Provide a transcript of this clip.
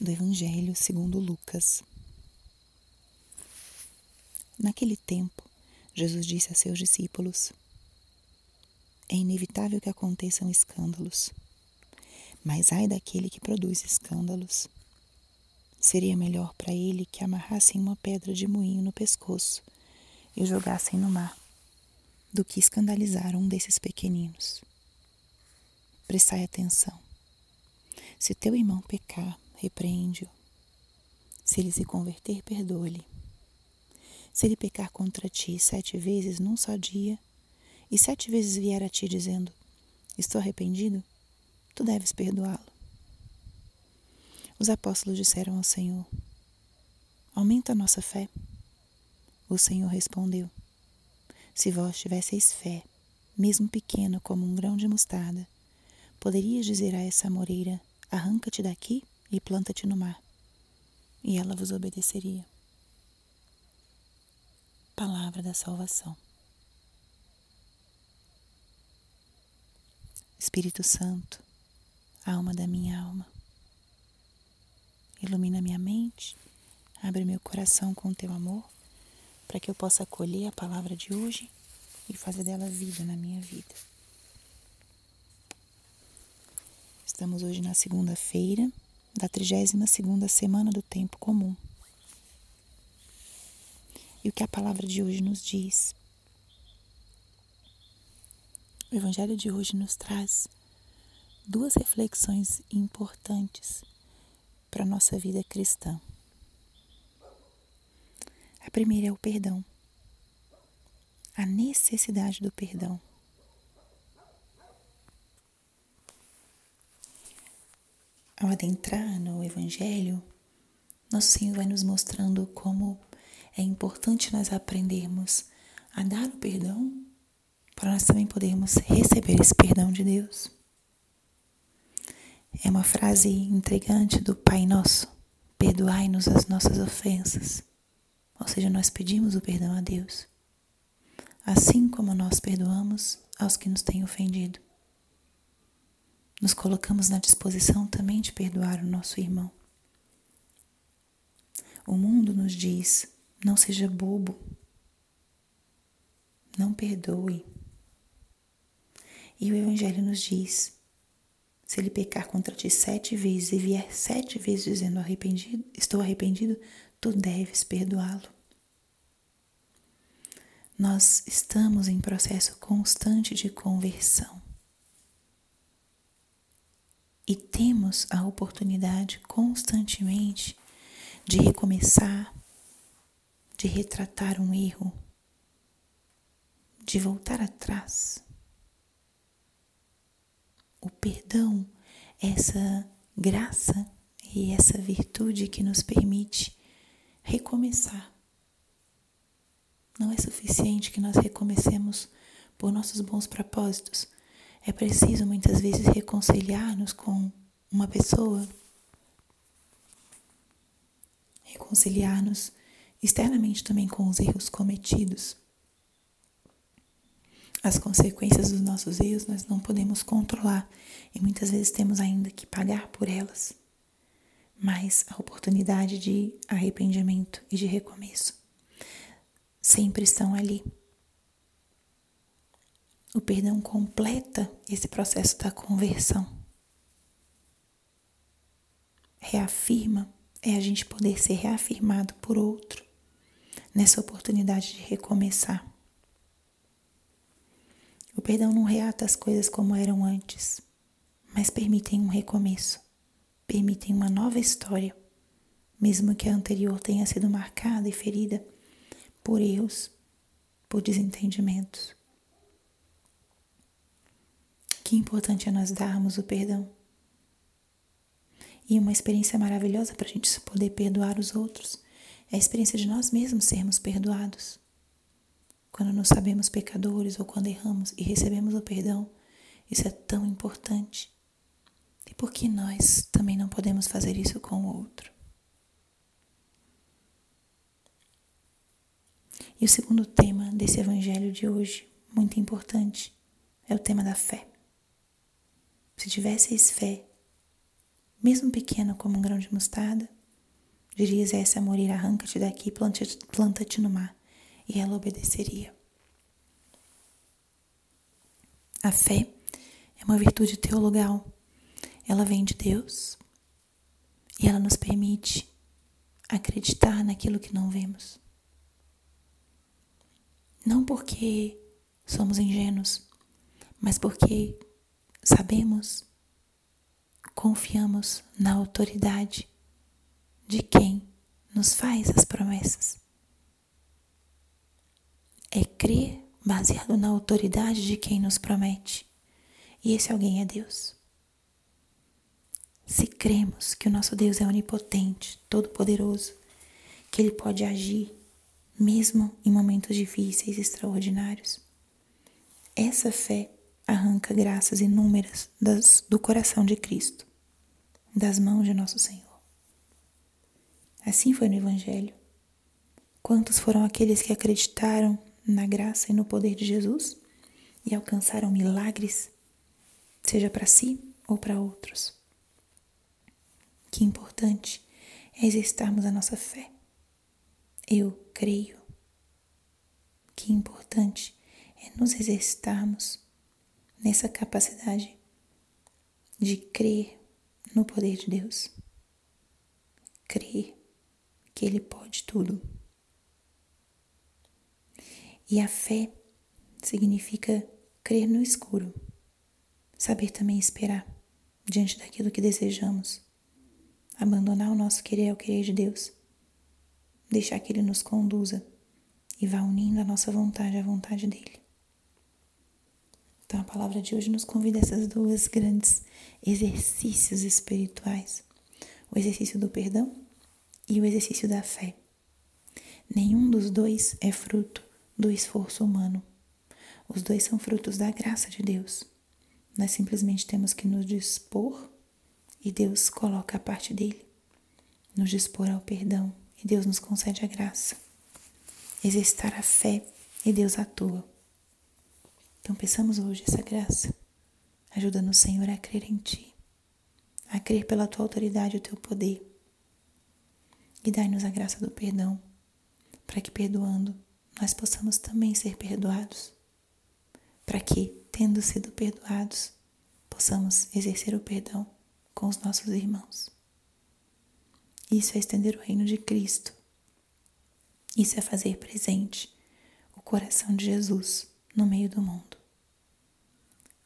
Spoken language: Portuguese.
do Evangelho segundo Lucas. Naquele tempo, Jesus disse a seus discípulos: É inevitável que aconteçam escândalos, mas ai daquele que produz escândalos. Seria melhor para ele que amarrassem uma pedra de moinho no pescoço e o jogassem no mar, do que escandalizar um desses pequeninos. Prestai atenção. Se teu irmão pecar, repreende-o. Se ele se converter, perdoa-lhe. Se ele pecar contra ti sete vezes num só dia, e sete vezes vier a ti dizendo: Estou arrependido, tu deves perdoá-lo. Os apóstolos disseram ao Senhor: Aumenta a nossa fé. O Senhor respondeu: Se vós tivesseis fé, mesmo pequena como um grão de mostarda, poderias dizer a essa moreira: Arranca-te daqui e planta-te no mar, e ela vos obedeceria. Palavra da salvação. Espírito Santo, alma da minha alma, ilumina minha mente, abre meu coração com teu amor, para que eu possa acolher a palavra de hoje e fazer dela vida na minha vida. Estamos hoje na segunda-feira da 32 segunda semana do tempo comum. E o que a palavra de hoje nos diz? O evangelho de hoje nos traz duas reflexões importantes para a nossa vida cristã. A primeira é o perdão. A necessidade do perdão. Ao adentrar no Evangelho, nosso Senhor vai nos mostrando como é importante nós aprendermos a dar o perdão para nós também podermos receber esse perdão de Deus. É uma frase intrigante do Pai Nosso: perdoai-nos as nossas ofensas. Ou seja, nós pedimos o perdão a Deus, assim como nós perdoamos aos que nos têm ofendido nos colocamos na disposição também de perdoar o nosso irmão. O mundo nos diz: não seja bobo, não perdoe. E o Evangelho nos diz: se ele pecar contra ti sete vezes e vier sete vezes dizendo arrependido, estou arrependido, tu deves perdoá-lo. Nós estamos em processo constante de conversão. E temos a oportunidade constantemente de recomeçar, de retratar um erro, de voltar atrás. O perdão, essa graça e essa virtude que nos permite recomeçar. Não é suficiente que nós recomecemos por nossos bons propósitos, é preciso muitas vezes reconciliar-nos com uma pessoa, reconciliar-nos externamente também com os erros cometidos. As consequências dos nossos erros nós não podemos controlar e muitas vezes temos ainda que pagar por elas. Mas a oportunidade de arrependimento e de recomeço sempre estão ali. O perdão completa esse processo da conversão. Reafirma é a gente poder ser reafirmado por outro nessa oportunidade de recomeçar. O perdão não reata as coisas como eram antes, mas permitem um recomeço, permitem uma nova história, mesmo que a anterior tenha sido marcada e ferida por erros, por desentendimentos. Que importante é nós darmos o perdão. E uma experiência maravilhosa para a gente poder perdoar os outros é a experiência de nós mesmos sermos perdoados. Quando nos sabemos pecadores ou quando erramos e recebemos o perdão, isso é tão importante. E por que nós também não podemos fazer isso com o outro? E o segundo tema desse evangelho de hoje, muito importante, é o tema da fé. Se tivesseis fé, mesmo pequeno como um grão de mostarda, dirias a essa moreira: arranca-te daqui, planta-te no mar, e ela obedeceria. A fé é uma virtude teologal. Ela vem de Deus e ela nos permite acreditar naquilo que não vemos. Não porque somos ingênuos, mas porque sabemos, confiamos na autoridade de quem nos faz as promessas. É crer baseado na autoridade de quem nos promete. E esse alguém é Deus. Se cremos que o nosso Deus é onipotente, todo-poderoso, que Ele pode agir mesmo em momentos difíceis e extraordinários, essa fé arranca graças inúmeras das, do coração de Cristo, das mãos de nosso Senhor. Assim foi no Evangelho. Quantos foram aqueles que acreditaram na graça e no poder de Jesus e alcançaram milagres, seja para si ou para outros? Que importante é exercitarmos a nossa fé. Eu creio. Que importante é nos exercitarmos nessa capacidade de crer no poder de Deus. Crer que Ele pode tudo. E a fé significa crer no escuro, saber também esperar diante daquilo que desejamos, abandonar o nosso querer ao querer de Deus, deixar que Ele nos conduza e vá unindo a nossa vontade à vontade dEle. Então a palavra de hoje nos convida a essas duas grandes exercícios espirituais: o exercício do perdão e o exercício da fé. Nenhum dos dois é fruto do esforço humano. Os dois são frutos da graça de Deus. Nós simplesmente temos que nos dispor e Deus coloca a parte dele. Nos dispor ao perdão e Deus nos concede a graça. Exercitar a fé e Deus atua. Então peçamos hoje essa graça. Ajuda-nos, Senhor, a crer em Ti, a crer pela Tua autoridade e o Teu poder e dai-nos a graça do perdão, para que, perdoando, nós possamos também ser perdoados, para que, tendo sido perdoados, possamos exercer o perdão com os nossos irmãos. Isso é estender o reino de Cristo. Isso é fazer presente o coração de Jesus no meio do mundo.